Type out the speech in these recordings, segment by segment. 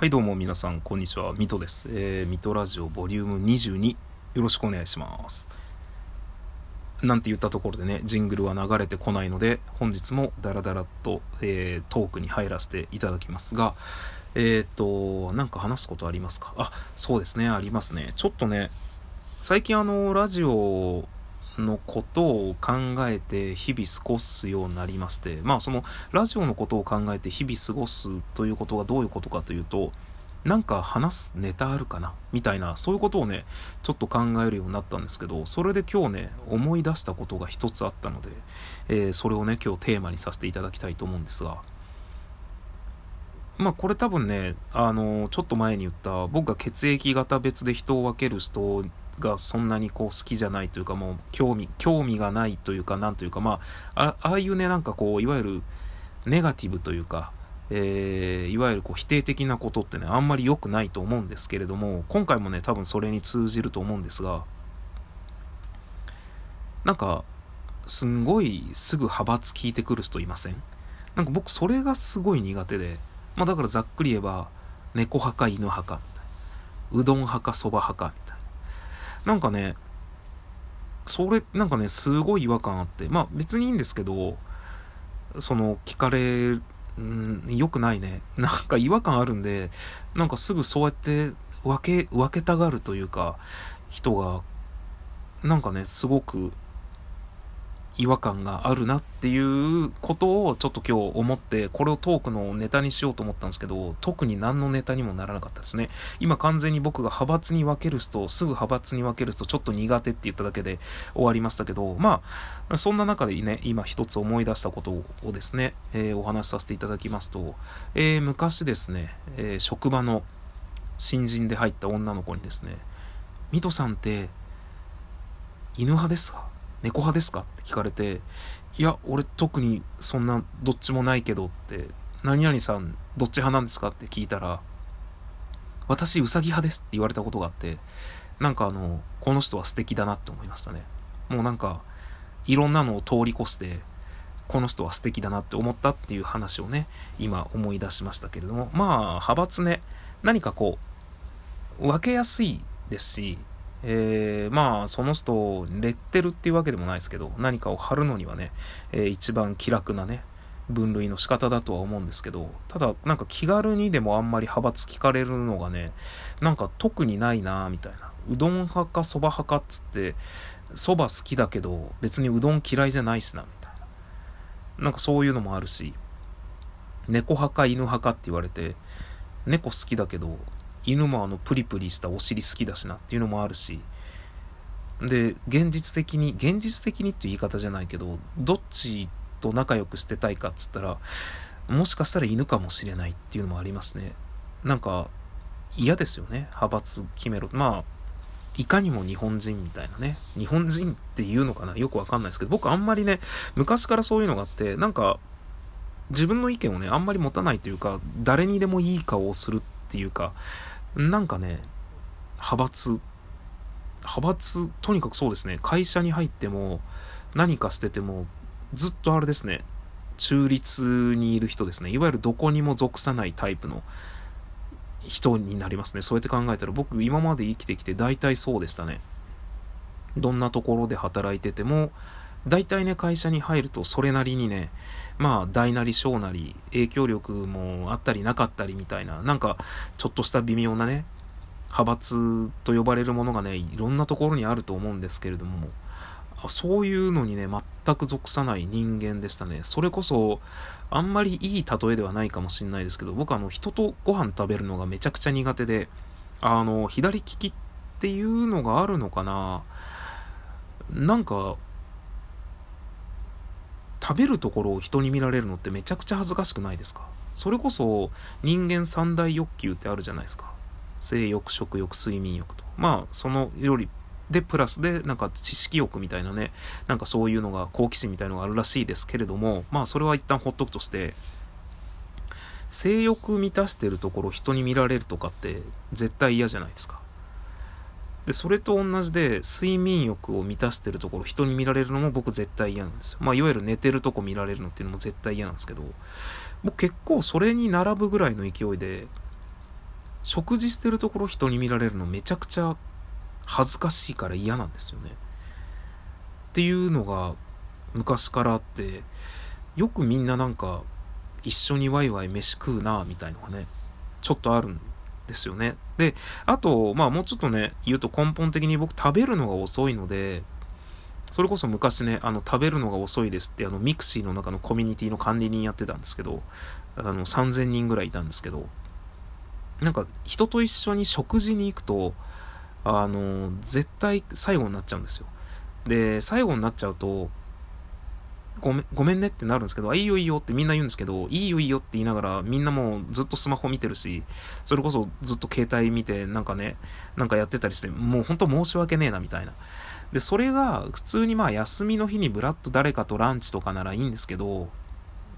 はいどうも皆さんこんにちは。ミトです、えー、ミトラジオボリューム22よろしくお願いします。なんて言ったところでねジングルは流れてこないので本日もダラダラと、えー、トークに入らせていただきますがえっ、となんか話すことありますか？あそうですねありますね。ちょっとね最近あのラジオのことを考えて日々過ごすようになりまして、まあそのラジオのことを考えて日々過ごすということがどういうことかというと、なんか話すネタあるかな？みたいな、そういうことをね、ちょっと考えるようになったんですけど、それで今日ね、思い出したことが一つあったので、えー、それをね、今日テーマにさせていただきたいと思うんですが、まあこれ多分ね、あの、ちょっと前に言った僕が血液型別で人を分ける人がそんなにこう好きじゃないというかもう興味、興味がないというかなんというかまあ、ああいうねなんかこういわゆるネガティブというか、えー、いわゆるこう否定的なことってねあんまり良くないと思うんですけれども今回もね多分それに通じると思うんですがなんかすんごいすぐ派閥聞いてくる人いません？なんか僕それがすごい苦手でまあだからざっくり言えば猫派か犬派かうどん派かそば派かみたいな。なんかね、それ、なんかね、すごい違和感あって、まあ別にいいんですけど、その、聞かれ、うん、良くないね。なんか違和感あるんで、なんかすぐそうやって分け、分けたがるというか、人が、なんかね、すごく違和感があるなっていうことをちょっと今日思って、これをトークのネタにしようと思ったんですけど、特に何のネタにもならなかったですね。今完全に僕が派閥に分ける人、すぐ派閥に分ける人、ちょっと苦手って言っただけで終わりましたけど、まあ、そんな中でね、今一つ思い出したことをですね、えー、お話しさせていただきますと、えー、昔ですね、えー、職場の新人で入った女の子にですね、ミトさんって犬派ですか？猫派ですか？って聞かれて、いや、俺特にそんなどっちもないけどって、何々さんどっち派なんですか？って聞いたら、私うさぎ派ですって言われたことがあって、なんかあの、この人は素敵だなって思いましたね。もうなんか、いろんなのを通り越して、この人は素敵だなって思ったっていう話をね、今思い出しましたけれども、まあ、派閥ね、何かこう、分けやすいですし、えー、まあ、その人レッテルっていうわけでもないですけど、何かを貼るのにはね、えー、一番気楽なね、分類の仕方だとは思うんですけど、ただ、なんか気軽にでもあんまり派閥聞かれるのがね、なんか特にないなみたいな。うどん派かそば派かっつって、そば好きだけど、別にうどん嫌いじゃないしな、みたいな。なんかそういうのもあるし、猫派か犬派かって言われて、猫好きだけど、犬もあのプリプリしたお尻好きだしなっていうのもあるし。で現実的に現実的にっていう言い方じゃないけどどっちと仲良くしてたいかっつったらもしかしたら犬かもしれないっていうのもありますね。なんか嫌ですよね。派閥決めろ。まあいかにも日本人みたいなね。日本人っていうのかな。よくわかんないですけど僕あんまりね昔からそういうのがあってなんか自分の意見をねあんまり持たないというか誰にでもいい顔をするっていうかなんかね、派閥、派閥、とにかくそうですね、会社に入っても、何か捨てても、ずっとあれですね、中立にいる人ですね。いわゆるどこにも属さないタイプの人になりますね。そうやって考えたら、僕今まで生きてきて大体そうでしたね。どんなところで働いてても、大体ね、会社に入るとそれなりにね、まあ、大なり小なり、影響力もあったりなかったりみたいな、なんか、ちょっとした微妙なね、派閥と呼ばれるものがね、いろんなところにあると思うんですけれども、そういうのにね、全く属さない人間でしたね。それこそ、あんまりいい例えではないかもしれないですけど、僕あの、人とご飯食べるのがめちゃくちゃ苦手で、あの、左利きっていうのがあるのかななんか、食べるところを人に見られるのってめちゃくちゃ恥ずかしくないですか？それこそ人間三大欲求ってあるじゃないですか。性欲、食欲、睡眠欲と。まあ、そのより、で、プラスで、なんか知識欲みたいなね、なんかそういうのが、好奇心みたいのがあるらしいですけれども、まあ、それは一旦ほっとくとして、性欲満たしてるところ人に見られるとかって絶対嫌じゃないですか。で、それと同じで、睡眠欲を満たしてるところ、人に見られるのも僕絶対嫌なんですよ。まあ、いわゆる寝てるとこ見られるのっていうのも絶対嫌なんですけど、僕結構それに並ぶぐらいの勢いで、食事してるところ人に見られるのめちゃくちゃ恥ずかしいから嫌なんですよね。っていうのが昔からあって、よくみんななんか一緒にワイワイ飯食うなみたいのがね、ちょっとあるんですよね。で、あと、まあもうちょっとね、言うと根本的に僕食べるのが遅いので、それこそ昔ね、あの、食べるのが遅いですって、あの、ミクシーの中のコミュニティの管理人やってたんですけど、あの、3000人ぐらいいたんですけど、なんか、人と一緒に食事に行くと、あの、絶対最後になっちゃうんですよ。で、最後になっちゃうと、ごめん、ごめんねってなるんですけど、あ、いいよいいよってみんな言うんですけど、いいよいいよって言いながら、みんなもうずっとスマホ見てるし、それこそずっと携帯見て、なんかね、なんかやってたりして、もう本当申し訳ねえなみたいな。で、それが普通にまあ休みの日にブラッと誰かとランチとかならいいんですけど、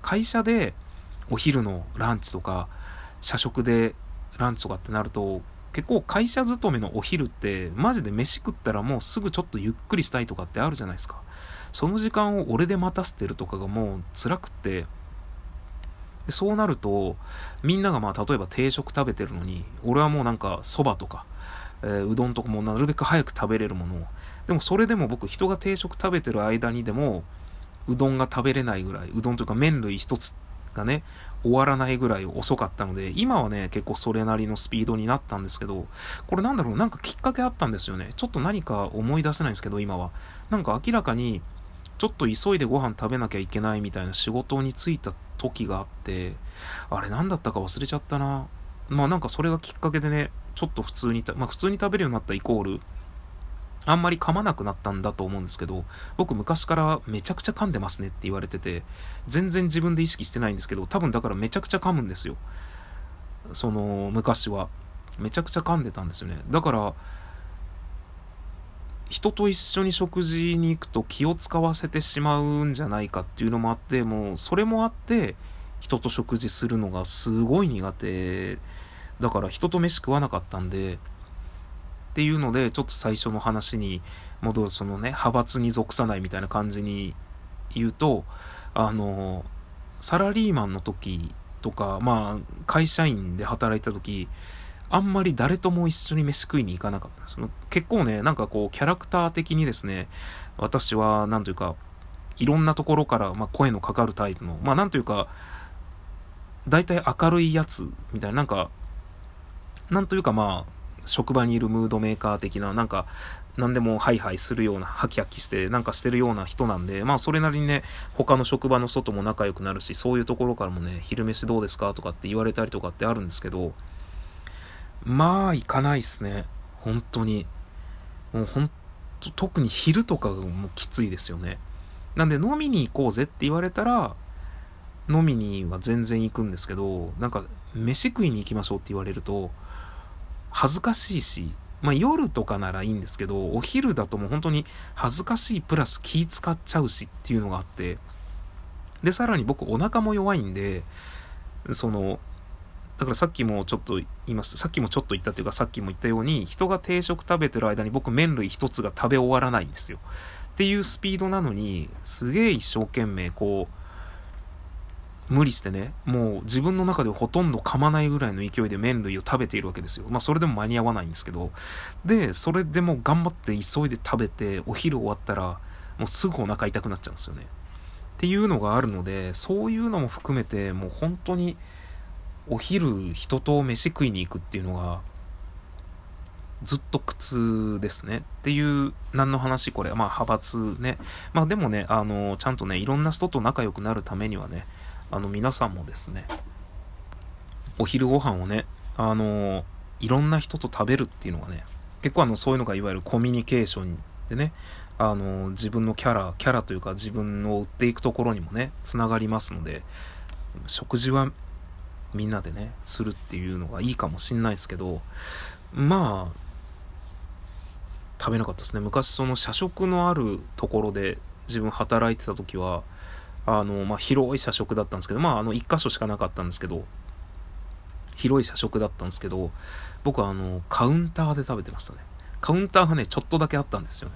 会社でお昼のランチとか、社食でランチとかってなると、結構会社勤めのお昼ってマジで飯食ったらもうすぐちょっとゆっくりしたいとかってあるじゃないですか。その時間を俺で待たせてるとかがもう辛くって、でそうなると、みんながまあ例えば定食食べてるのに、俺はもうなんか蕎麦とか、えー、うどんとかもなるべく早く食べれるものを。でもそれでも僕人が定食食べてる間にでも、うどんが食べれないぐらい、うどんというか麺類一つがね、終わらないぐらい遅かったので、今はね、結構それなりのスピードになったんですけど、これなんだろう、なんかきっかけあったんですよね。ちょっと何か思い出せないんですけど、今は。なんか明らかに、ちょっと急いでご飯食べなきゃいけないみたいな仕事に就いた時があって、あれ何だったか忘れちゃったな。まあなんかそれがきっかけでね、ちょっと普通に、まあ普通に食べるようになったイコール、あんまり噛まなくなったんだと思うんですけど、僕昔からめちゃくちゃ噛んでますねって言われてて、全然自分で意識してないんですけど、多分だからめちゃくちゃ噛むんですよ。その、昔は。めちゃくちゃ噛んでたんですよね。だから、人と一緒に食事に行くと気を使わせてしまうんじゃないかっていうのもあって、もうそれもあって、人と食事するのがすごい苦手。だから人と飯食わなかったんで、っていうので、ちょっと最初の話に戻る、そのね、派閥に属さないみたいな感じに言うと、あの、サラリーマンの時とか、まあ、会社員で働いた時、あんまり誰とも一緒に飯食いに行かなかった。その結構ね、なんかこう、キャラクター的にですね、私は、なんというか、いろんなところから、まあ、声のかかるタイプの、まあ、なんというか、大体明るいやつ、みたいな、なんか、なんというかまあ、職場にいるムードメーカー的な、なんか、何でもハイハイするような、ハキハキして、なんかしてるような人なんで、まあそれなりにね、他の職場の外も仲良くなるし、そういうところからもね、昼飯どうですかとかって言われたりとかってあるんですけど、まあ、行かないっすね。本当に。もうほんと、特に昼とかがもうきついですよね。なんで飲みに行こうぜって言われたら、飲みには全然行くんですけど、なんか、飯食いに行きましょうって言われると、恥ずかしいし、まあ夜とかならいいんですけど、お昼だともう本当に恥ずかしいプラス気使っちゃうしっていうのがあって、で、さらに僕お腹も弱いんで、その、だからさっきもちょっと言いました。さっきもちょっと言ったというか、さっきも言ったように、人が定食食べてる間に僕麺類一つが食べ終わらないんですよ。っていうスピードなのに、すげえ一生懸命こう、無理してね、もう自分の中でほとんど噛まないぐらいの勢いで麺類を食べているわけですよ。まあそれでも間に合わないんですけど。で、それでも頑張って急いで食べて、お昼終わったら、もうすぐお腹痛くなっちゃうんですよね。っていうのがあるので、そういうのも含めて、もう本当に、お昼人と飯食いに行くっていうのがずっと苦痛ですね。っていう、何の話これ。まあ派閥ね。まあでもね、あの、ちゃんとね、いろんな人と仲良くなるためにはね、あの皆さんもですね、お昼ご飯をね、あの、いろんな人と食べるっていうのがね、結構あの、そういうのがいわゆるコミュニケーションでね、あの、自分のキャラ、キャラというか自分を売っていくところにもね、つながりますので、食事はみんなでね、するっていうのがいいかもしんないですけど、まあ、食べなかったですね。昔その社食のあるところで自分働いてた時は、あの、まあ、広い社食だったんですけど、まあ、あの、一箇所しかなかったんですけど、広い社食だったんですけど、僕はあの、カウンターで食べてましたね。カウンターがね、ちょっとだけあったんですよね。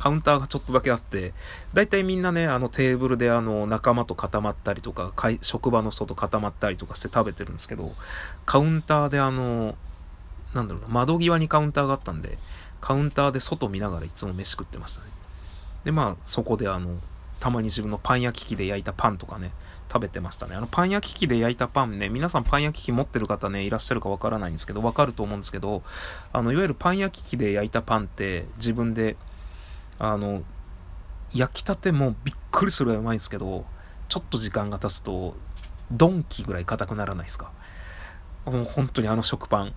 カウンターがちょっとだけあって、大体みんなね、あのテーブルであの仲間と固まったりとか、職場の外固まったりとかして食べてるんですけど、カウンターであの、なんだろうな、窓際にカウンターがあったんで、カウンターで外見ながらいつも飯食ってましたね。で、まあ、そこであの、たまに自分のパン焼き器で焼いたパンとかね、食べてましたね。あの、パン焼き器で焼いたパンね、皆さんパン焼き器持ってる方ね、いらっしゃるかわからないんですけど、わかると思うんですけど、あの、いわゆるパン焼き器で焼いたパンって自分で、あの、焼きたてもびっくりするぐらいうまいんですけど、ちょっと時間が経つと、ドンキぐらい硬くならないですか？もう本当にあの食パン。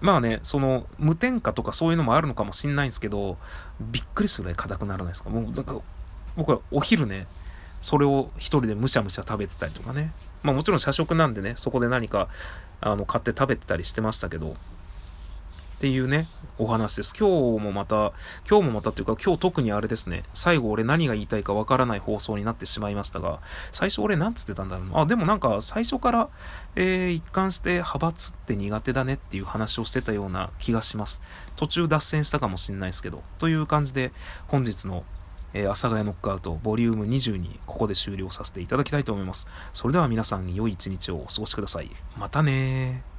まあね、その、無添加とかそういうのもあるのかもしんないんですけど、びっくりするぐらい硬くならないですか？もう、なんか、僕はお昼ね、それを一人でむしゃむしゃ食べてたりとかね。まあもちろん社食なんでね、そこで何か、あの、買って食べてたりしてましたけど、っていうね、お話です。今日もまた、今日もまたっていうか、今日特にあれですね、最後俺何が言いたいかわからない放送になってしまいましたが、最初俺何つってたんだろうな。あ、でもなんか最初から、えー、一貫して派閥って苦手だねっていう話をしてたような気がします。途中脱線したかもしんないですけど、という感じで、本日のえー、阿佐ヶ谷ノックアウトボリューム22ここで終了させていただきたいと思います。それでは皆さん良い一日をお過ごしください。またね